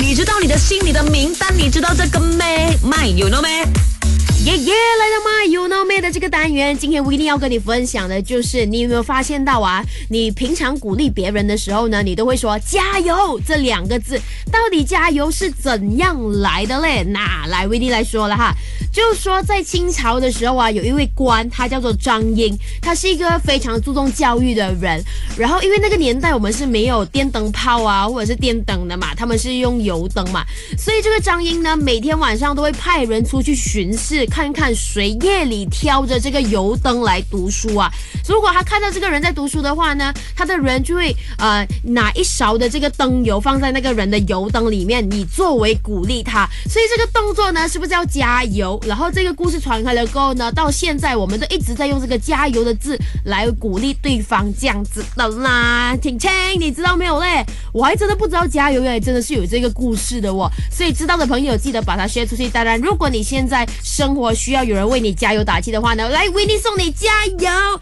你知道你的心里的名单，你知道这个没？麦有 know 没？耶耶，来到吗？You know me 的这个单元，今天我一定要跟你分享的就是，你有没有发现到啊？你平常鼓励别人的时候呢，你都会说加油这两个字，到底加油是怎样来的嘞？那来维尼来说了哈，就是说在清朝的时候啊，有一位官，他叫做张英，他是一个非常注重教育的人。然后因为那个年代我们是没有电灯泡啊，或者是电灯的嘛，他们是用油灯嘛，所以这个张英呢，每天晚上都会派人出去巡视。看看谁夜里挑着这个油灯来读书啊？如果他看到这个人在读书的话呢，他的人就会呃拿一勺的这个灯油放在那个人的油灯里面，你作为鼓励他。所以这个动作呢，是不是要加油？然后这个故事传开了过后呢，到现在我们都一直在用这个加油的字来鼓励对方这样子的啦。青青，你知道没有嘞？我还真的不知道加油原来真的是有这个故事的哦。所以知道的朋友记得把它 share 出去。当然，如果你现在生活需要有人为你加油打气的话呢，来为你送你加油。